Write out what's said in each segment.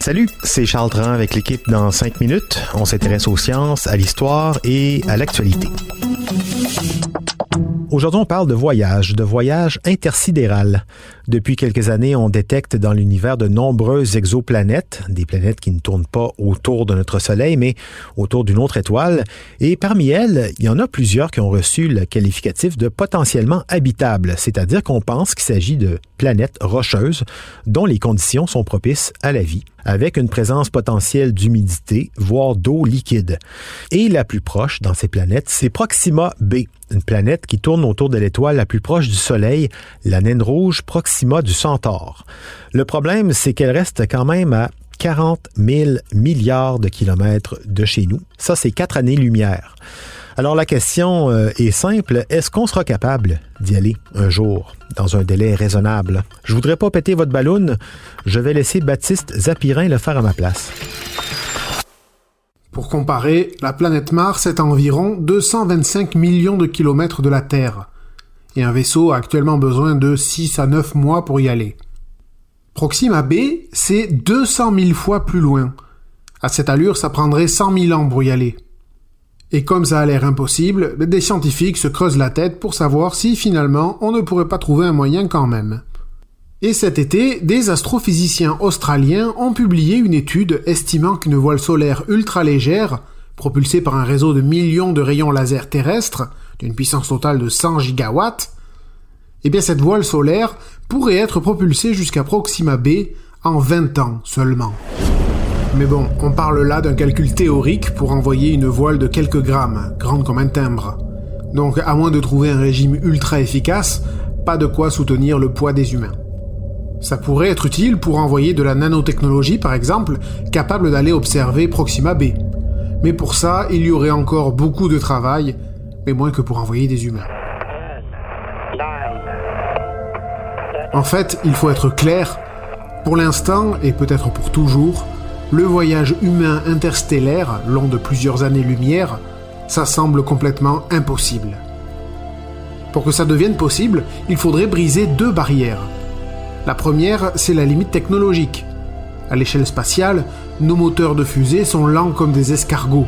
Salut, c'est Charles Dran avec l'équipe dans 5 minutes. On s'intéresse aux sciences, à l'histoire et à l'actualité. Aujourd'hui, on parle de voyage, de voyage intersidéral. Depuis quelques années, on détecte dans l'univers de nombreuses exoplanètes, des planètes qui ne tournent pas autour de notre Soleil, mais autour d'une autre étoile. Et parmi elles, il y en a plusieurs qui ont reçu le qualificatif de potentiellement habitables, c'est-à-dire qu'on pense qu'il s'agit de planètes rocheuses dont les conditions sont propices à la vie avec une présence potentielle d'humidité, voire d'eau liquide. Et la plus proche dans ces planètes, c'est Proxima B, une planète qui tourne autour de l'étoile la plus proche du Soleil, la naine rouge Proxima du Centaure. Le problème, c'est qu'elle reste quand même à 40 000 milliards de kilomètres de chez nous. Ça, c'est quatre années-lumière. Alors la question euh, est simple, est-ce qu'on sera capable d'y aller un jour dans un délai raisonnable? Je voudrais pas péter votre ballon, je vais laisser Baptiste Zapirin le faire à ma place. Pour comparer, la planète Mars est à environ 225 millions de kilomètres de la Terre, et un vaisseau a actuellement besoin de 6 à 9 mois pour y aller. Proxima B, c'est 200 000 fois plus loin. À cette allure, ça prendrait 100 000 ans pour y aller. Et comme ça a l'air impossible, des scientifiques se creusent la tête pour savoir si finalement on ne pourrait pas trouver un moyen quand même. Et cet été, des astrophysiciens australiens ont publié une étude estimant qu'une voile solaire ultra légère, propulsée par un réseau de millions de rayons laser terrestres, d'une puissance totale de 100 gigawatts, eh bien cette voile solaire pourrait être propulsée jusqu'à Proxima B en 20 ans seulement. Mais bon, on parle là d'un calcul théorique pour envoyer une voile de quelques grammes, grande comme un timbre. Donc à moins de trouver un régime ultra efficace, pas de quoi soutenir le poids des humains. Ça pourrait être utile pour envoyer de la nanotechnologie, par exemple, capable d'aller observer Proxima B. Mais pour ça, il y aurait encore beaucoup de travail, mais moins que pour envoyer des humains. En fait, il faut être clair, pour l'instant, et peut-être pour toujours, le voyage humain interstellaire, long de plusieurs années-lumière, ça semble complètement impossible. Pour que ça devienne possible, il faudrait briser deux barrières. La première, c'est la limite technologique. À l'échelle spatiale, nos moteurs de fusée sont lents comme des escargots.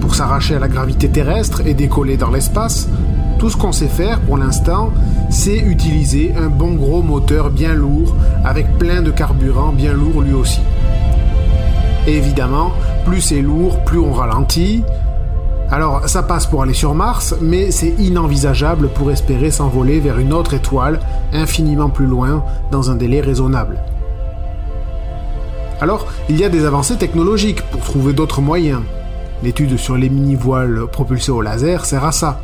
Pour s'arracher à la gravité terrestre et décoller dans l'espace, tout ce qu'on sait faire pour l'instant, c'est utiliser un bon gros moteur bien lourd avec plein de carburant bien lourd lui aussi. Évidemment, plus c'est lourd, plus on ralentit. Alors ça passe pour aller sur Mars, mais c'est inenvisageable pour espérer s'envoler vers une autre étoile infiniment plus loin dans un délai raisonnable. Alors, il y a des avancées technologiques pour trouver d'autres moyens. L'étude sur les mini-voiles propulsées au laser sert à ça.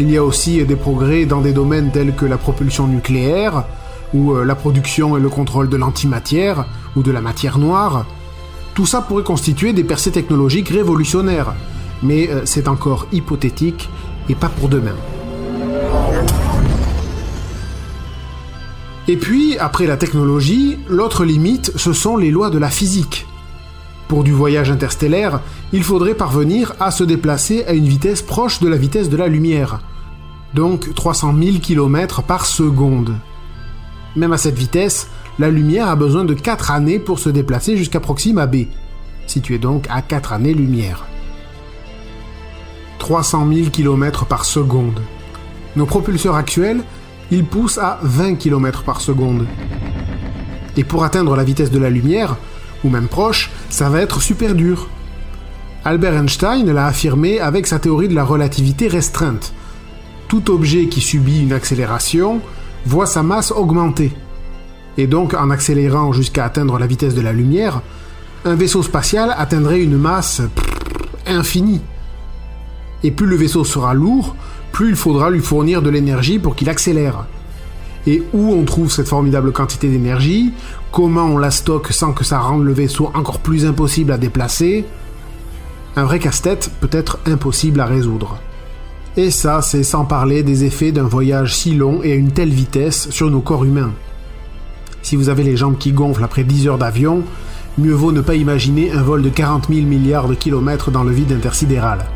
Il y a aussi des progrès dans des domaines tels que la propulsion nucléaire, ou la production et le contrôle de l'antimatière, ou de la matière noire. Tout ça pourrait constituer des percées technologiques révolutionnaires, mais c'est encore hypothétique et pas pour demain. Et puis, après la technologie, l'autre limite, ce sont les lois de la physique. Pour du voyage interstellaire, il faudrait parvenir à se déplacer à une vitesse proche de la vitesse de la lumière, donc 300 000 km par seconde. Même à cette vitesse, la lumière a besoin de 4 années pour se déplacer jusqu'à Proxima B, situé donc à 4 années-lumière. 300 000 km par seconde. Nos propulseurs actuels, ils poussent à 20 km par seconde. Et pour atteindre la vitesse de la lumière, ou même proche, ça va être super dur. Albert Einstein l'a affirmé avec sa théorie de la relativité restreinte. Tout objet qui subit une accélération voit sa masse augmenter. Et donc, en accélérant jusqu'à atteindre la vitesse de la lumière, un vaisseau spatial atteindrait une masse infinie. Et plus le vaisseau sera lourd, plus il faudra lui fournir de l'énergie pour qu'il accélère. Et où on trouve cette formidable quantité d'énergie? Comment on la stocke sans que ça rende le vaisseau encore plus impossible à déplacer? Un vrai casse-tête peut-être impossible à résoudre. Et ça, c'est sans parler des effets d'un voyage si long et à une telle vitesse sur nos corps humains. Si vous avez les jambes qui gonflent après 10 heures d'avion, mieux vaut ne pas imaginer un vol de 40 000 milliards de kilomètres dans le vide intersidéral.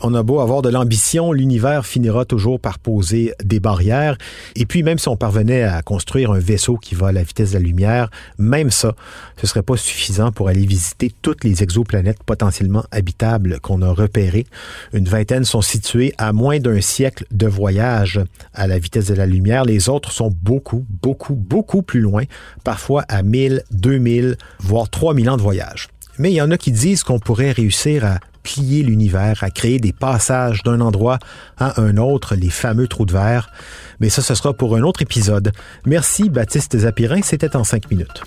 On a beau avoir de l'ambition, l'univers finira toujours par poser des barrières. Et puis, même si on parvenait à construire un vaisseau qui va à la vitesse de la lumière, même ça, ce serait pas suffisant pour aller visiter toutes les exoplanètes potentiellement habitables qu'on a repérées. Une vingtaine sont situées à moins d'un siècle de voyage à la vitesse de la lumière. Les autres sont beaucoup, beaucoup, beaucoup plus loin, parfois à 1000, 2000, voire 3000 ans de voyage. Mais il y en a qui disent qu'on pourrait réussir à plier l'univers, à créer des passages d'un endroit à un autre, les fameux trous de verre. Mais ça, ce sera pour un autre épisode. Merci Baptiste Zapirin, c'était en cinq minutes.